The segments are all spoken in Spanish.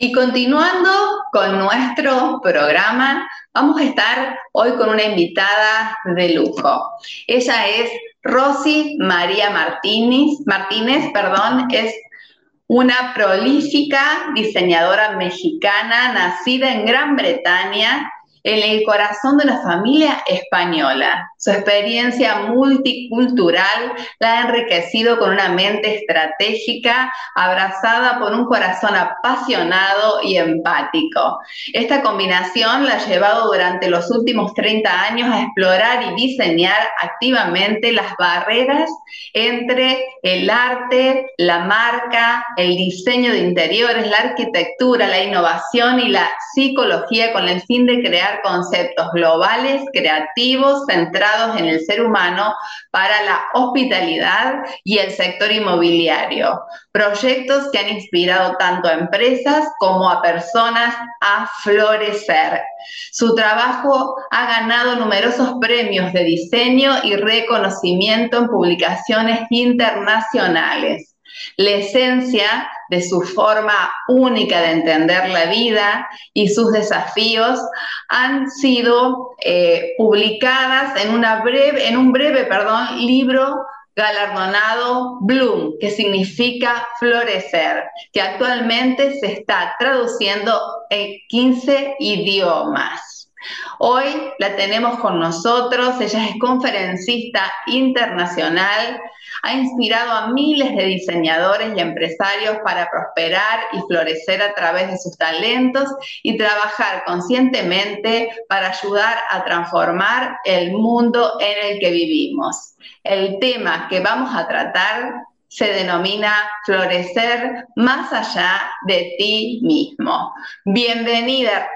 Y continuando con nuestro programa, vamos a estar hoy con una invitada de lujo. Ella es Rosy María Martínez, Martínez, perdón, es una prolífica diseñadora mexicana nacida en Gran Bretaña en el corazón de una familia española. Su experiencia multicultural la ha enriquecido con una mente estratégica, abrazada por un corazón apasionado y empático. Esta combinación la ha llevado durante los últimos 30 años a explorar y diseñar activamente las barreras entre el arte, la marca, el diseño de interiores, la arquitectura, la innovación y la psicología con el fin de crear conceptos globales, creativos, centrados en el ser humano para la hospitalidad y el sector inmobiliario. Proyectos que han inspirado tanto a empresas como a personas a florecer. Su trabajo ha ganado numerosos premios de diseño y reconocimiento en publicaciones internacionales. La esencia de su forma única de entender la vida y sus desafíos han sido eh, publicadas en, breve, en un breve perdón, libro galardonado Bloom, que significa florecer, que actualmente se está traduciendo en 15 idiomas. Hoy la tenemos con nosotros, ella es conferencista internacional, ha inspirado a miles de diseñadores y empresarios para prosperar y florecer a través de sus talentos y trabajar conscientemente para ayudar a transformar el mundo en el que vivimos. El tema que vamos a tratar se denomina florecer más allá de ti mismo. Bienvenida,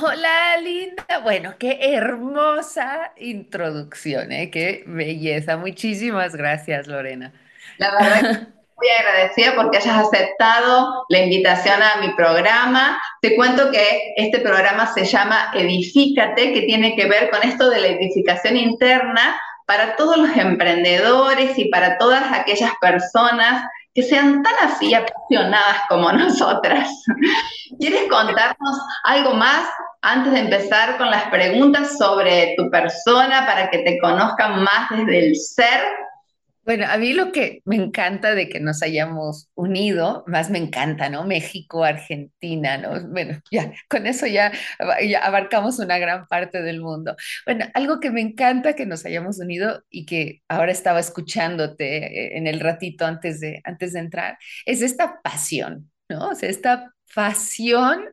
Hola, linda. Bueno, qué hermosa introducción, ¿eh? Qué belleza. Muchísimas gracias, Lorena. La verdad muy agradecida porque hayas aceptado la invitación a mi programa. Te cuento que este programa se llama Edifícate, que tiene que ver con esto de la edificación interna para todos los emprendedores y para todas aquellas personas que sean tan así apasionadas como nosotras. ¿Quieres contarnos algo más antes de empezar con las preguntas sobre tu persona para que te conozcan más desde el ser? Bueno, a mí lo que me encanta de que nos hayamos unido, más me encanta, ¿no? México, Argentina, ¿no? Bueno, ya, con eso ya, ya, abarcamos una gran parte del mundo. Bueno, algo que me encanta que nos hayamos unido y que ahora estaba escuchándote eh, en el ratito antes de, antes de entrar, es esta pasión, ¿no? O sea, esta pasión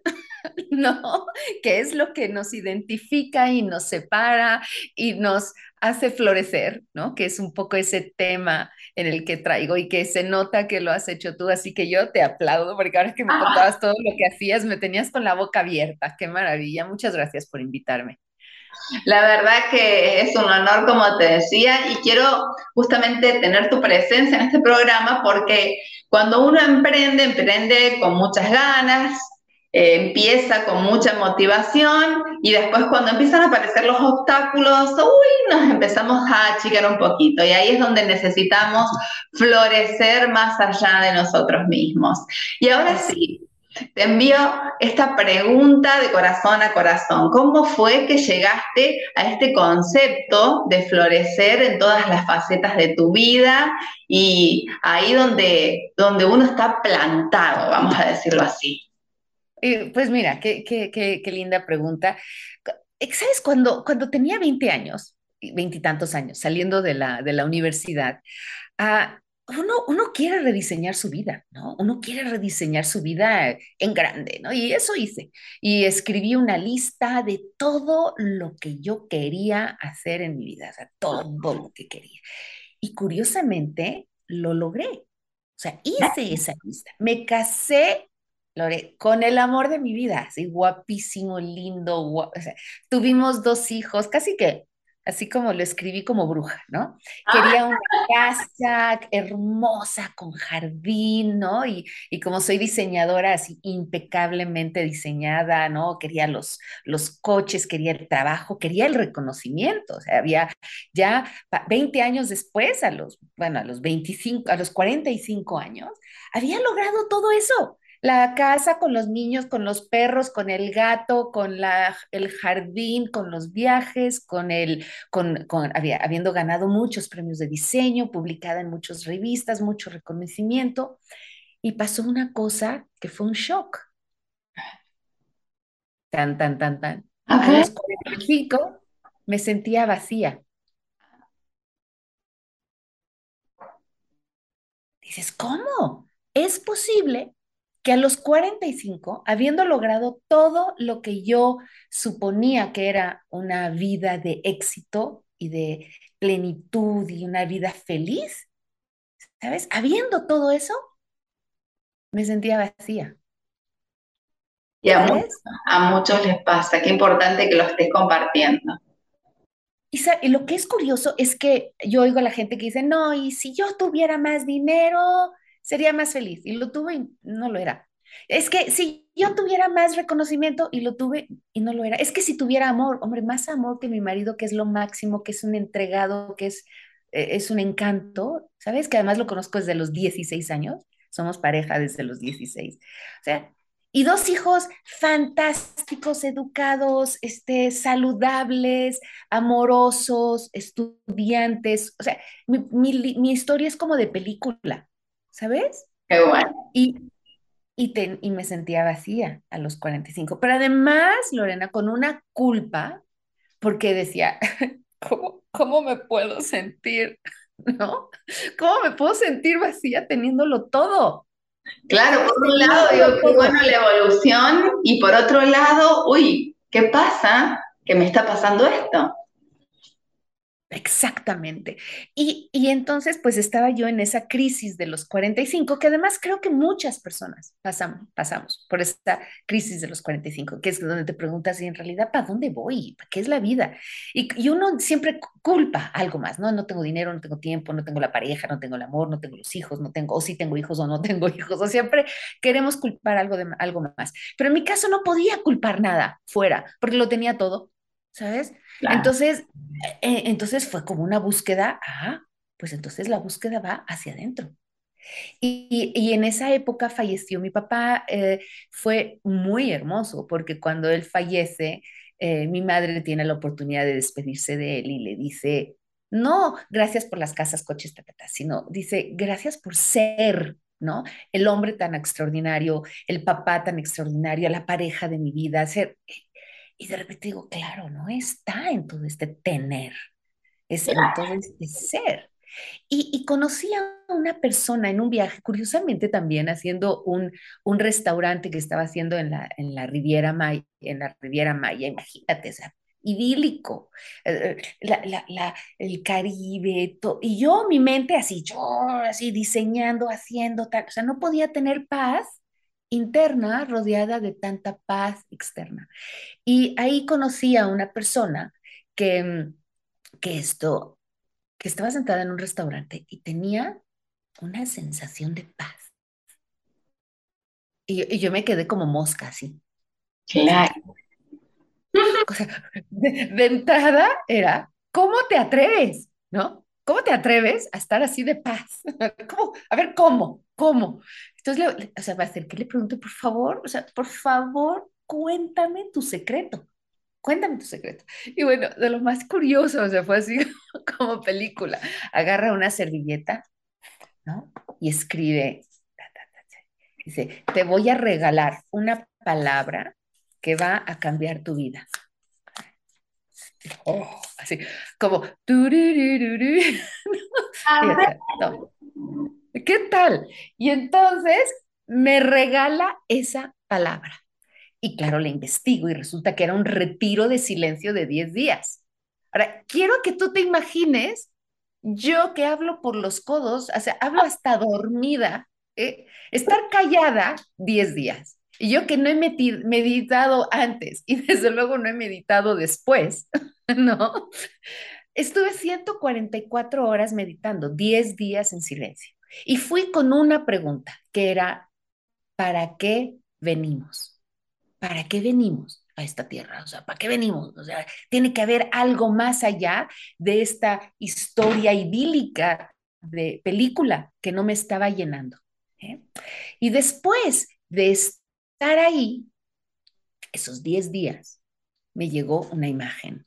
¿no? Que es lo que nos identifica y nos separa y nos hace florecer, ¿no? Que es un poco ese tema en el que traigo y que se nota que lo has hecho tú, así que yo te aplaudo porque ahora que me ah. contabas todo lo que hacías, me tenías con la boca abierta, qué maravilla, muchas gracias por invitarme. La verdad que es un honor, como te decía, y quiero justamente tener tu presencia en este programa porque cuando uno emprende, emprende con muchas ganas, eh, empieza con mucha motivación y después cuando empiezan a aparecer los obstáculos, uy, nos empezamos a achicar un poquito y ahí es donde necesitamos florecer más allá de nosotros mismos. Y ahora sí, te envío esta pregunta de corazón a corazón. ¿Cómo fue que llegaste a este concepto de florecer en todas las facetas de tu vida y ahí donde, donde uno está plantado, vamos a decirlo así? Pues mira, qué, qué, qué, linda pregunta. ¿Sabes? Cuando, cuando tenía 20 años, veintitantos años, saliendo de la, de la universidad, ah, uno, uno quiere rediseñar su vida, ¿no? Uno quiere rediseñar su vida en grande, ¿no? Y eso hice. Y escribí una lista de todo lo que yo quería hacer en mi vida, o sea, todo lo que quería. Y curiosamente, lo logré. O sea, hice esa lista. Me casé, Lore, con el amor de mi vida, así guapísimo, lindo, o sea, tuvimos dos hijos, casi que así como lo escribí como bruja, ¿no? Quería una casa hermosa con jardín, ¿no? Y, y, como soy diseñadora así impecablemente diseñada, ¿no? Quería los, los coches, quería el trabajo, quería el reconocimiento, o sea, había ya 20 años después, a los, bueno, a los 25, a los 45 años, había logrado todo eso la casa con los niños, con los perros, con el gato, con la, el jardín, con los viajes, con el, con, con habiendo ganado muchos premios de diseño, publicada en muchas revistas, mucho reconocimiento. Y pasó una cosa que fue un shock. Tan, tan, tan, tan. A los 45 me sentía vacía. Dices, ¿cómo? ¿Es posible que a los 45, habiendo logrado todo lo que yo suponía que era una vida de éxito y de plenitud y una vida feliz, ¿sabes? Habiendo todo eso, me sentía vacía. Y a, muchos, les pasa, qué importante que lo estés compartiendo. Y, y, lo que es curioso es que yo oigo a la gente que dice, no, y si yo tuviera más dinero, sería más feliz. Y lo tuve y no lo era. Es que si yo tuviera más reconocimiento y lo tuve y no lo era. Es que si tuviera amor, hombre, más amor que mi marido, que es lo máximo, que es un entregado, que es, eh, es un encanto, ¿sabes? Que además lo conozco desde los 16 años. Somos pareja desde los 16. O sea, y dos hijos fantásticos, educados, este, saludables, amorosos, estudiantes. O sea, mi, mi, mi historia es como de película, ¿sabes? Qué bueno. Y, y, y me sentía vacía a los 45. Pero además, Lorena, con una culpa, porque decía, ¿cómo, cómo me puedo sentir? ¿No? ¿Cómo me puedo sentir vacía teniéndolo todo? Claro, por un lado digo, qué bueno la evolución, y por otro lado, uy, ¿qué pasa? ¿Que me está pasando esto? Exactamente. Y, entonces, pues estaba yo en esa crisis de los 45, que además creo que muchas personas pasamos, pasamos por esta crisis de los 45, que es donde te preguntas, ¿y en realidad para dónde voy? ¿Para qué es la vida? Y, y, uno siempre culpa algo más, ¿no? No tengo dinero, no tengo tiempo, no tengo la pareja, no tengo el amor, no tengo los hijos, no tengo, o sí tengo hijos o no tengo hijos, o siempre queremos culpar algo, de, algo más. Pero en mi caso no podía culpar nada fuera, porque lo tenía todo, ¿sabes? Entonces, eh, entonces fue como una búsqueda, ah, pues entonces la búsqueda va hacia adentro. Y, y, en esa época falleció mi papá, eh, fue muy hermoso porque cuando él fallece, eh, mi madre tiene la oportunidad de despedirse de él y le dice, no, gracias por las casas, coches, ta, sino dice, gracias por ser, ¿no? El hombre tan extraordinario, el papá tan extraordinario, la pareja de mi vida, ser, y de repente digo, claro, no está en todo este tener, es en todo este ser. Y, y, conocí a una persona en un viaje, curiosamente también haciendo un, un restaurante que estaba haciendo en la, en la Riviera Maya, en la Riviera Maya, imagínate, o sea, idílico, eh, la, la, la, el Caribe, y yo, mi mente así, yo así diseñando, haciendo tal, o sea, no podía tener paz interna rodeada de tanta paz externa. Y ahí conocí a una persona que, que esto, que estaba sentada en un restaurante y tenía una sensación de paz. Y, yo me quedé como mosca así. Claro. de, entrada era, ¿cómo te atreves? ¿No? ¿Cómo te atreves a estar así de paz? ¿Cómo? A ver, ¿cómo? ¿Cómo? Entonces, le, o sea, va a ser que le pregunto, por favor, o sea, por favor, cuéntame tu secreto. Cuéntame tu secreto. Y bueno, de lo más curioso, o sea, fue así como película. Agarra una servilleta, ¿no? Y escribe, dice, te voy a regalar una palabra que va a cambiar tu vida. Oh, así, como... ¿Qué tal? Y entonces me regala esa palabra. Y claro, la investigo y resulta que era un retiro de silencio de 10 días. Ahora, quiero que tú te imagines, yo que hablo por los codos, o sea, hablo hasta dormida, ¿eh? estar callada 10 días. Y yo que no he meditado antes y desde luego no he meditado después, ¿no? Estuve 144 horas meditando, 10 días en silencio. Y fui con una pregunta, que era, ¿para qué venimos? ¿Para qué venimos a esta tierra? O sea, ¿para qué venimos? O sea, tiene que haber algo más allá de esta historia idílica de película que no me estaba llenando. ¿eh? Y después de estar ahí, esos 10 días, me llegó una imagen.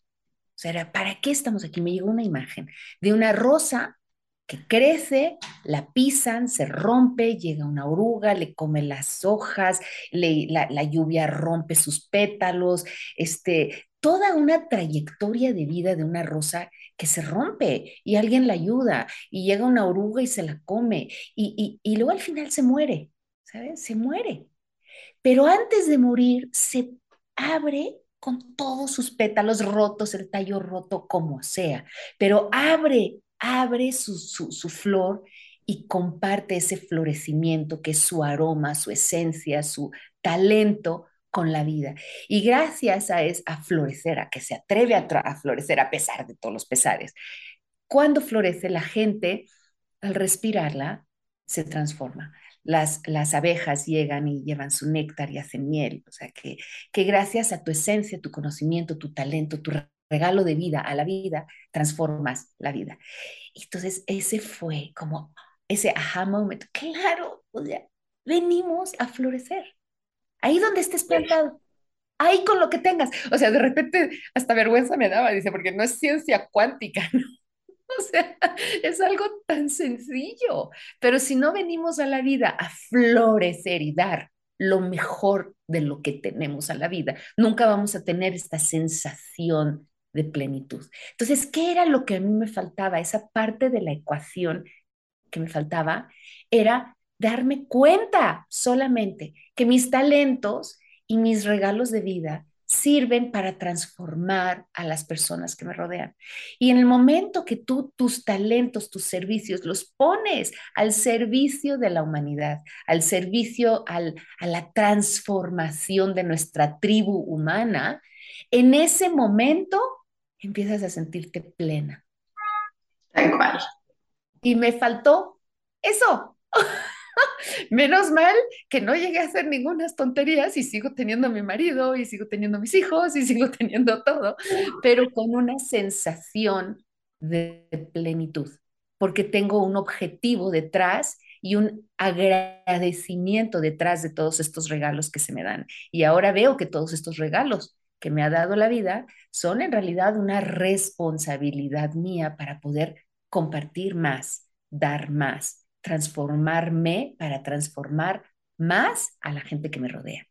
O sea, ¿para qué estamos aquí? Me llegó una imagen de una rosa que crece, la pisan, se rompe, llega una oruga, le come las hojas, la, lluvia rompe sus pétalos, este, toda una trayectoria de vida de una rosa que se rompe y alguien la ayuda y llega una oruga y se la come y, y luego al final se muere, ¿sabes? Se muere. Pero antes de morir se abre con todos sus pétalos rotos, el tallo roto, como sea, pero abre, abre su, su, flor y comparte ese florecimiento que es su aroma, su esencia, su talento con la vida. Y gracias a, es, a florecer, a que se atreve a, a florecer a pesar de todos los pesares. Cuando florece la gente, al respirarla, se transforma las, las abejas llegan y llevan su néctar y hacen miel. O sea, que, que gracias a tu esencia, tu conocimiento, tu talento, tu regalo de vida a la vida, transformas la vida. Entonces, ese fue como ese aha moment. Claro, o sea, venimos a florecer. Ahí donde estés plantado. Ahí con lo que tengas. O sea, de repente hasta vergüenza me daba, dice, porque no es ciencia cuántica, ¿no? O sea, es algo tan sencillo, pero si no venimos a la vida a florecer y dar lo mejor de lo que tenemos a la vida, nunca vamos a tener esta sensación de plenitud. Entonces, ¿qué era lo que a mí me faltaba? Esa parte de la ecuación que me faltaba era darme cuenta solamente que mis talentos y mis regalos de vida sirven para transformar a las personas que me rodean. Y en el momento que tú tus talentos, tus servicios, los pones al servicio de la humanidad, al servicio, al, a la transformación de nuestra tribu humana, en ese momento empiezas a sentirte plena. Tal cual. Y me faltó eso. Menos mal que no llegué a hacer ninguna tonterías y sigo teniendo a mi marido y sigo teniendo a mis hijos y sigo teniendo todo, pero con una sensación de plenitud, porque tengo un objetivo detrás y un agradecimiento detrás de todos estos regalos que se me dan. Y ahora veo que todos estos regalos que me ha dado la vida son en realidad una responsabilidad mía para poder compartir más, dar más, transformarme para transformar más a la gente que me rodea.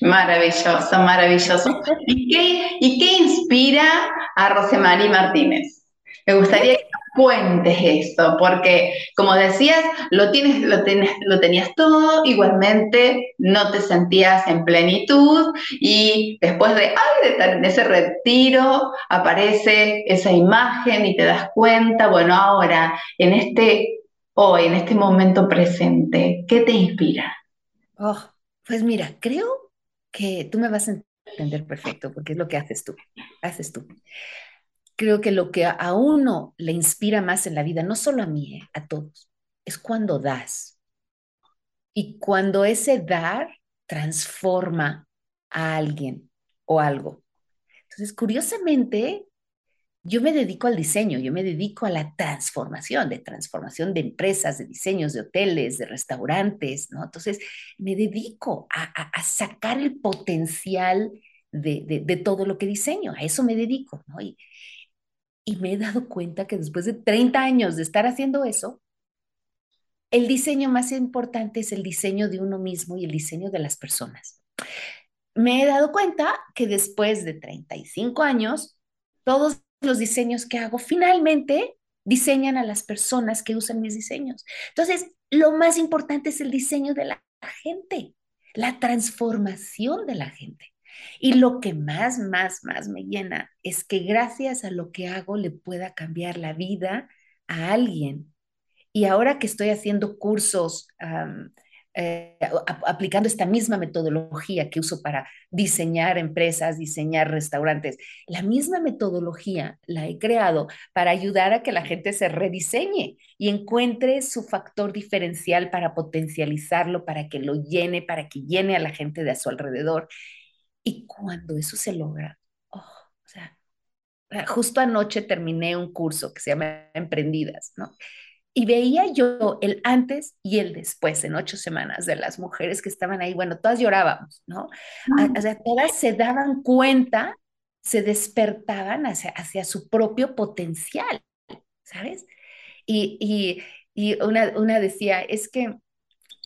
Maravilloso, maravilloso. ¿Y qué, inspira a Rosemarie Martínez? Me gustaría que cuentes esto, porque como decías, lo, tienes, lo, lo tenías todo, igualmente no te sentías en plenitud y después de, ay, de ese retiro aparece esa imagen y te das cuenta, bueno, ahora en este hoy, en este momento presente? ¿Qué te inspira? Oh, pues mira, creo que tú me vas a entender perfecto, porque es lo que haces tú, haces tú. Creo que lo que a uno le inspira más en la vida, no solo a mí, eh, a todos, es cuando das. Y cuando ese dar transforma a alguien o algo. Entonces, curiosamente, yo me dedico al diseño, yo me dedico a la transformación, de transformación de empresas, de diseños, de hoteles, de restaurantes, ¿no? Entonces, me dedico a, sacar el potencial de, todo lo que diseño, a eso me dedico, ¿no? Y, y me he dado cuenta que después de 30 años de estar haciendo eso, el diseño más importante es el diseño de uno mismo y el diseño de las personas. Me he dado cuenta que después de 35 años, todos los diseños que hago finalmente diseñan a las personas que usan mis diseños. Entonces, lo más importante es el diseño de la gente, la transformación de la gente. Y lo que más, más, más me llena es que gracias a lo que hago le pueda cambiar la vida a alguien. Y ahora que estoy haciendo cursos eh, aplicando esta misma metodología que uso para diseñar empresas, diseñar restaurantes. La misma metodología la he creado para ayudar a que la gente se rediseñe y encuentre su factor diferencial para potencializarlo, para que lo llene, para que llene a la gente de a su alrededor. Y cuando eso se logra, oh, o sea, justo anoche terminé un curso que se llama Emprendidas, ¿no? Y veía yo el antes y el después en ocho semanas de las mujeres que estaban ahí. Bueno, todas llorábamos, ¿no? O sea, todas se daban cuenta, se despertaban hacia, hacia su propio potencial, ¿sabes? Y, una, una decía, es que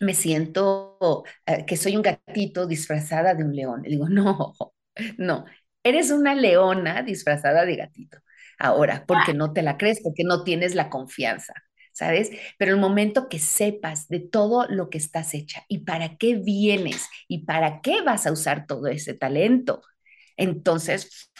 me siento eh, que soy un gatito disfrazada de un león. Y digo, no, no, eres una leona disfrazada de gatito. Ahora, porque no te la crees, porque no tienes la confianza. ¿Sabes? Pero el momento que sepas de todo lo que estás hecha y para qué vienes y para qué vas a usar todo ese talento, entonces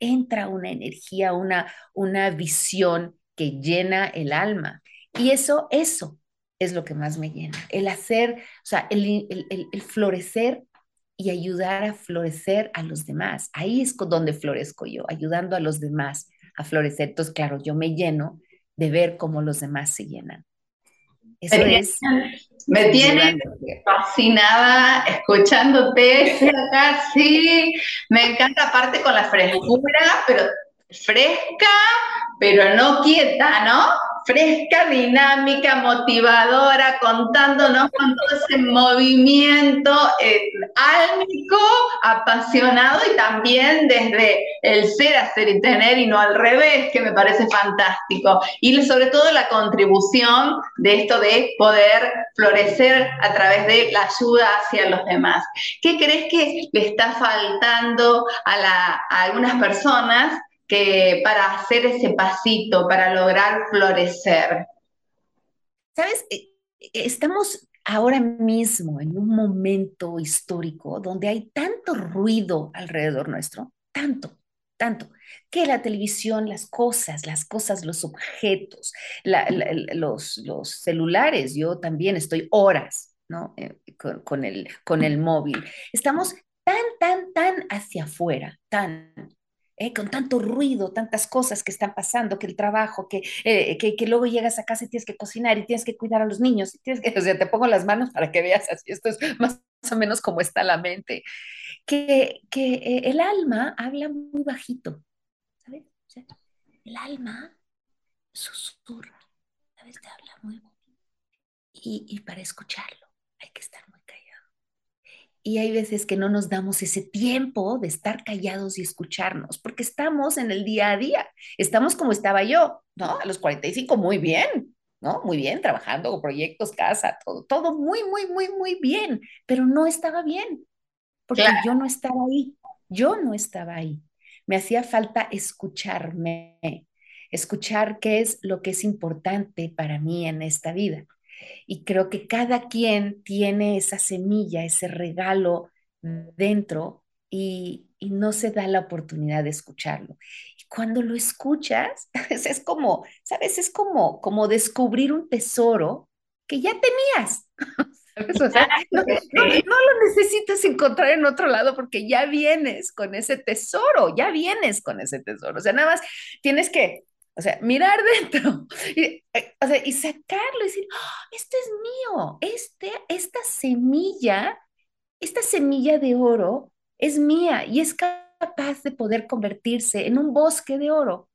entra una energía, una, una visión que llena el alma. Y eso, eso es lo que más me llena, el hacer, o sea, el, el florecer y ayudar a florecer a los demás. Ahí es donde florezco yo, ayudando a los demás a florecer. Entonces, claro, yo me lleno de ver cómo los demás se llenan. Eso es. Me tiene fascinada escuchándote, acá, sí, me encanta aparte con la frescura, pero fresca, pero no quieta, ¿no? Fresca, dinámica, motivadora, contándonos con todo ese movimiento eh, álmico, apasionado y también desde el ser, hacer y tener y no al revés, que me parece fantástico. Y sobre todo la contribución de esto de poder florecer a través de la ayuda hacia los demás. ¿Qué crees que le está faltando a, a algunas personas que para hacer ese pasito, para lograr florecer? Sabes, eh, eh, estamos ahora mismo en un momento histórico donde hay tanto ruido alrededor nuestro, tanto, tanto, que la televisión, las cosas, las cosas, los objetos, los, los, celulares, yo también estoy horas, ¿no? Eh, con, el, con el móvil. Estamos tan, tan, tan hacia afuera, tan, ¿eh? con tanto ruido, tantas cosas que están pasando, que el trabajo, eh, que, que, luego llegas a casa y tienes que cocinar y tienes que cuidar a los niños, y tienes que, o sea, te pongo las manos para que veas así, esto es más o menos como está la mente, que, que eh, el alma habla muy bajito, ¿sabes? el alma susurra, ¿sabes? Te habla muy bonito. Y, y para escucharlo hay que estar muy. Y hay veces que no nos damos ese tiempo de estar callados y escucharnos, porque estamos en el día a día. Estamos como estaba yo, ¿no? A los 45, muy bien, ¿no? Muy bien, trabajando con proyectos, casa, todo, todo muy, muy, muy, muy bien, pero no estaba bien, porque yo no estaba ahí, yo no estaba ahí. Me hacía falta escucharme, escuchar qué es lo que es importante para mí en esta vida. Y creo que cada quien tiene esa semilla, ese regalo dentro y, no se da la oportunidad de escucharlo. Y cuando lo escuchas, es como, ¿sabes? Es como, como descubrir un tesoro que ya tenías. no, lo necesitas encontrar en otro lado porque ya vienes con ese tesoro, ya vienes con ese tesoro. O sea, nada más tienes que o sea, mirar dentro y, eh, o sea, y sacarlo y decir, ¡Oh, es mío, este, esta semilla, esta semilla de oro es mía y es capaz de poder convertirse en un bosque de oro.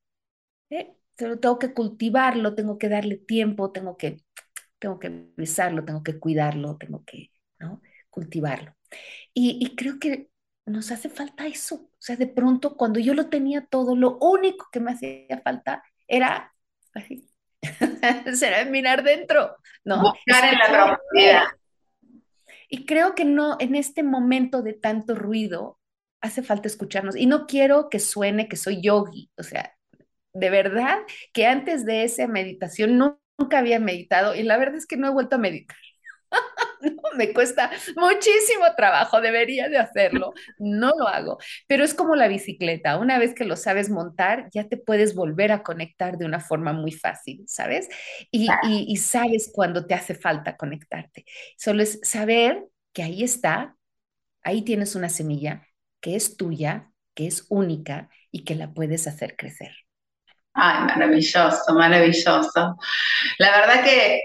¿eh? Pero tengo que cultivarlo, tengo que darle tiempo, tengo que, tengo que besarlo, tengo que cuidarlo, tengo que ¿no? cultivarlo. Y, y creo que nos hace falta eso. O sea, de pronto, cuando yo lo tenía todo, lo único que me hacía falta era así. Será mirar dentro, ¿no? Buscar en la profundidad. Y creo que no, en este momento de tanto ruido, hace falta escucharnos. Y no quiero que suene que soy yogi, o sea, de verdad que antes de esa meditación nunca había meditado y la verdad es que no he vuelto a meditar. me cuesta muchísimo trabajo, debería de hacerlo, no lo hago, pero es como la bicicleta, una vez que lo sabes montar, ya te puedes volver a conectar de una forma muy fácil, ¿sabes? Y, y sabes cuando te hace falta conectarte. Solo es saber que ahí está, ahí tienes una semilla que es tuya, que es única y que la puedes hacer crecer. Ay, maravilloso, maravilloso. La verdad que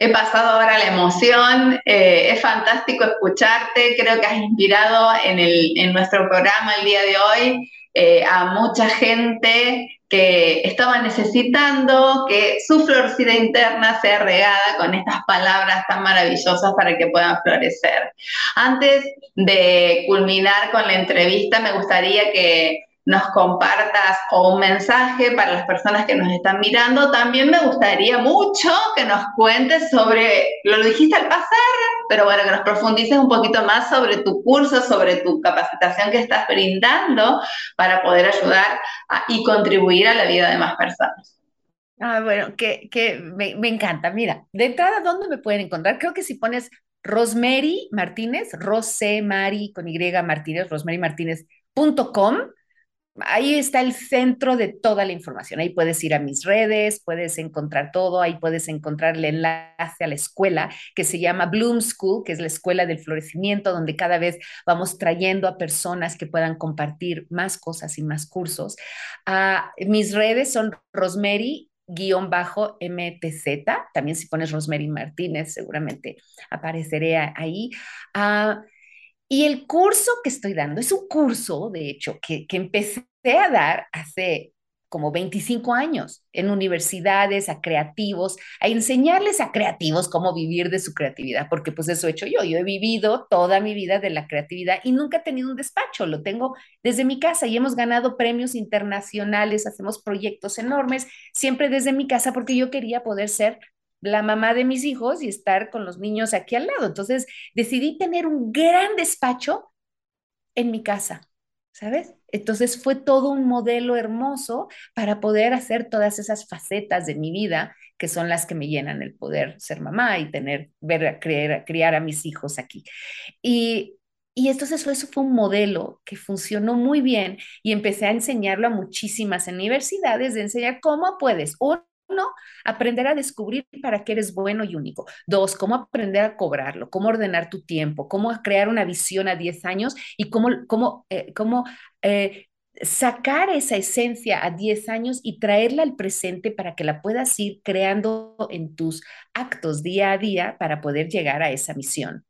he pasado ahora la emoción, eh, es fantástico escucharte, creo que has inspirado en, el, en nuestro programa el día de hoy eh, a mucha gente que estaba necesitando que su florcida interna sea regada con estas palabras tan maravillosas para que puedan florecer. Antes de culminar con la entrevista, me gustaría que nos compartas un mensaje para las personas que nos están mirando. También me gustaría mucho que nos cuentes sobre, lo dijiste al pasar, pero bueno, que nos profundices un poquito más sobre tu curso, sobre tu capacitación que estás brindando para poder ayudar y contribuir a la vida de más personas. Ah, bueno, que, que me, me, encanta. Mira, de entrada, ¿dónde me pueden encontrar? Creo que si pones Rosemary Martínez, Rosemary con Y Martínez, rosemarymartínez.com, ahí está el centro de toda la información. Ahí puedes ir a mis redes, puedes encontrar todo, ahí puedes encontrar el enlace a la escuela que se llama Bloom School, que es la escuela del florecimiento, donde cada vez vamos trayendo a personas que puedan compartir más cosas y más cursos. Ah, mis redes son Rosemary guion bajo MTZ, también si pones Rosemary Martínez, seguramente apareceré ahí. Ah, y el curso que estoy dando es un curso, de hecho, que, empecé a dar hace como 25 años en universidades, a creativos, a enseñarles a creativos cómo vivir de su creatividad, porque pues eso he hecho yo. Yo he vivido toda mi vida de la creatividad y nunca he tenido un despacho, lo tengo desde mi casa y hemos ganado premios internacionales, hacemos proyectos enormes, siempre desde mi casa, porque yo quería poder ser la mamá de mis hijos y estar con los niños aquí al lado. Entonces decidí tener un gran despacho en mi casa, ¿sabes? Entonces fue todo un modelo hermoso para poder hacer todas esas facetas de mi vida que son las que me llenan el poder ser mamá y tener, ver, criar, criar a mis hijos aquí. Y, y entonces eso fue un modelo que funcionó muy bien y empecé a enseñarlo a muchísimas universidades, de enseñar cómo puedes, uno, uno, aprender a descubrir para qué eres bueno y único. Dos, cómo aprender a cobrarlo, cómo ordenar tu tiempo, cómo crear una visión a 10 años y cómo, cómo, eh, cómo eh, sacar esa esencia a 10 años y traerla al presente para que la puedas ir creando en tus actos día a día para poder llegar a esa misión.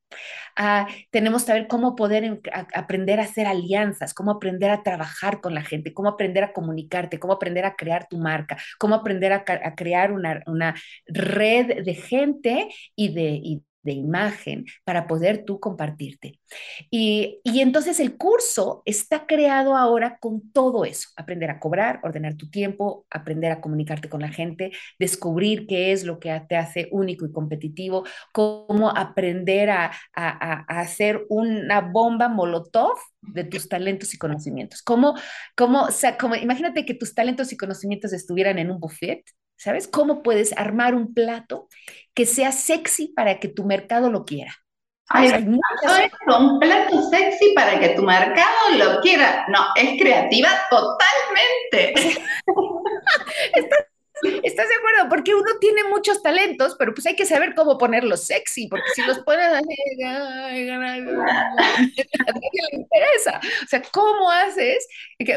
Ah, tenemos que ver cómo poder aprender a hacer alianzas, cómo aprender a trabajar con la gente, cómo aprender a comunicarte, cómo aprender a crear tu marca, cómo aprender a, crear una, una, red de gente y de, de imagen para poder tú compartirte. Y, y, entonces el curso está creado ahora con todo eso, aprender a cobrar, ordenar tu tiempo, aprender a comunicarte con la gente, descubrir qué es lo que te hace único y competitivo, cómo aprender a, a, a hacer una bomba molotov de tus talentos y conocimientos. Cómo, cómo, o sea, como, imagínate que tus talentos y conocimientos estuvieran en un buffet ¿Sabes cómo puedes armar un plato que sea sexy para que tu mercado lo quiera? Ay, un plato sexy para que tu mercado lo quiera. No, es creativa totalmente. ¿Estás de acuerdo? Porque uno tiene muchos talentos, pero pues hay que saber cómo ponerlos sexy, porque si los pones así, a nadie le interesa. O sea, ¿cómo haces?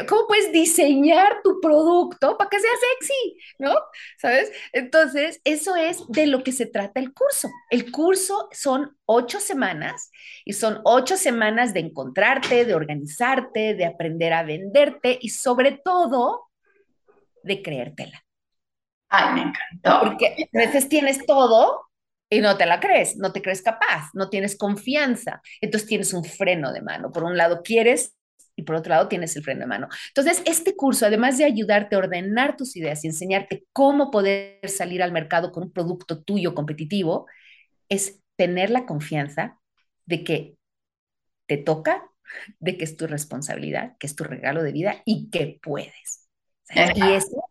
¿Cómo puedes diseñar tu producto para que sea sexy? ¿No? ¿Sabes? Entonces, eso es de lo que se trata el curso. El curso son ocho semanas y son ocho semanas de encontrarte, de organizarte, de aprender a venderte y sobre todo de creértela. Ay, me encantó. Porque a veces tienes todo y no te la crees, no te crees capaz, no tienes confianza. Entonces tienes un freno de mano. Por un lado quieres y por otro lado tienes el freno de mano. Entonces, este curso, además de ayudarte a ordenar tus ideas y enseñarte cómo poder salir al mercado con un producto tuyo competitivo, es tener la confianza de que te toca, de que es tu responsabilidad, que es tu regalo de vida y que puedes. Y eso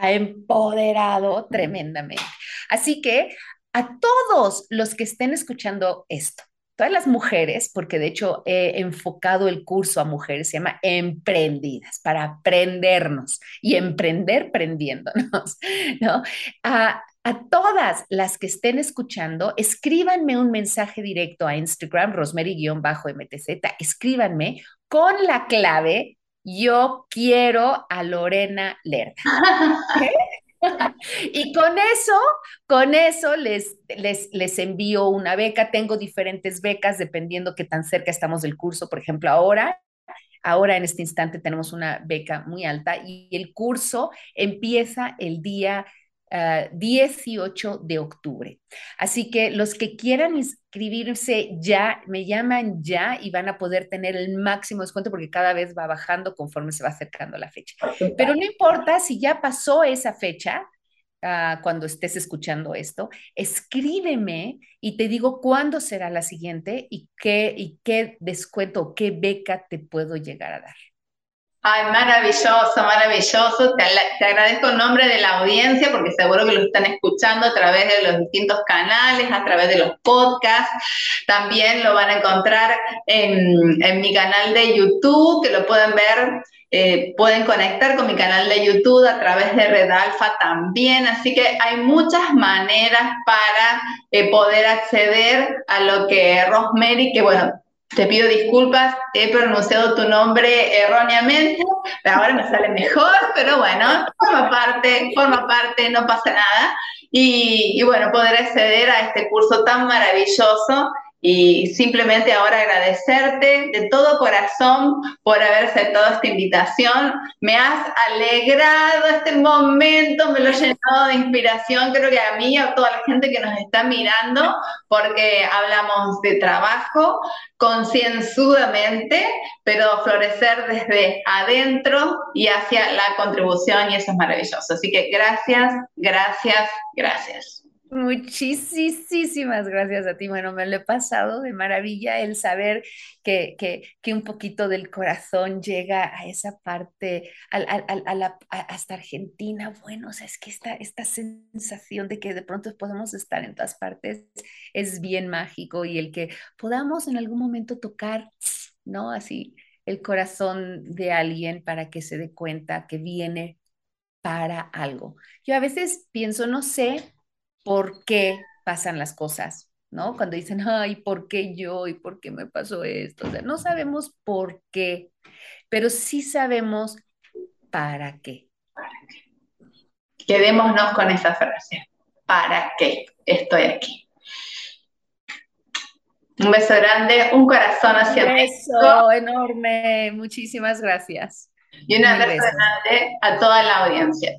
ha empoderado tremendamente. Así que a todos los que estén escuchando esto, todas las mujeres, porque de hecho he enfocado el curso a mujeres, se llama Emprendidas, para aprendernos y emprender prendiéndonos, ¿no? A, todas las que estén escuchando, escríbanme un mensaje directo a Instagram, rosemary-mtz, escríbanme con la clave yo quiero a Lorena Lerda. y con eso, con eso les, les, les envío una beca. Tengo diferentes becas dependiendo qué tan cerca estamos del curso. Por ejemplo, ahora Ahora en este instante tenemos una beca muy alta y el curso empieza el día 18 ah, de octubre. Así que los que quieran inscribirse ya, me llaman ya y van a poder tener el máximo descuento porque cada vez va bajando conforme se va acercando la fecha. Pero no importa si ya pasó esa fecha, ah, cuando estés escuchando esto, escríbeme y te digo cuándo será la siguiente y qué, y qué descuento, qué beca te puedo llegar a dar. Ay, maravilloso, maravilloso. Te, agradezco en nombre de la audiencia porque seguro que lo están escuchando a través de los distintos canales, a través de los podcasts. También lo van a encontrar en, mi canal de YouTube, que lo pueden ver. Eh, pueden conectar con mi canal de YouTube a través de Red Alfa también, así que hay muchas maneras para eh, poder acceder a lo que Rosemary, que bueno, te pido disculpas, he pronunciado tu nombre erróneamente, ahora me sale mejor, pero bueno, forma parte, forma parte, no pasa nada. Y, y bueno, poder acceder a este curso tan maravilloso y simplemente ahora agradecerte de todo corazón por haber aceptado esta invitación. Me has alegrado este momento, me lo he llenado de inspiración, creo que a mí y a toda la gente que nos está mirando, porque hablamos de trabajo concienzudamente, pero florecer desde adentro y hacia la contribución y eso es maravilloso. Así que gracias, gracias, gracias. Muchísimas gracias a ti. Bueno, me lo he pasado de maravilla el saber que, que, un poquito del corazón llega a esa parte, a, la, hasta Argentina. Bueno, o sea, es que esta, esta sensación de que de pronto podemos estar en todas partes es bien mágico y el que podamos en algún momento tocar, ¿no? Así el corazón de alguien para que se dé cuenta que viene para algo. Yo a veces pienso, no sé por qué pasan las cosas, ¿no? Cuando dicen, ay, ¿por qué yo? ¿Y por qué me pasó esto? O sea, no sabemos por qué, pero sí sabemos para qué. ¿Para qué? Quedémonos con esa frase. ¿Para qué estoy aquí? Un beso grande, un corazón hacia Un beso enorme, muchísimas gracias. Y un abrazo grande a toda la audiencia.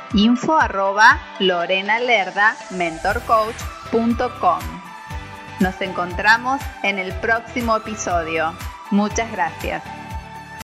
info arroba mentorcoach.com. Nos encontramos en el próximo episodio. Muchas gracias.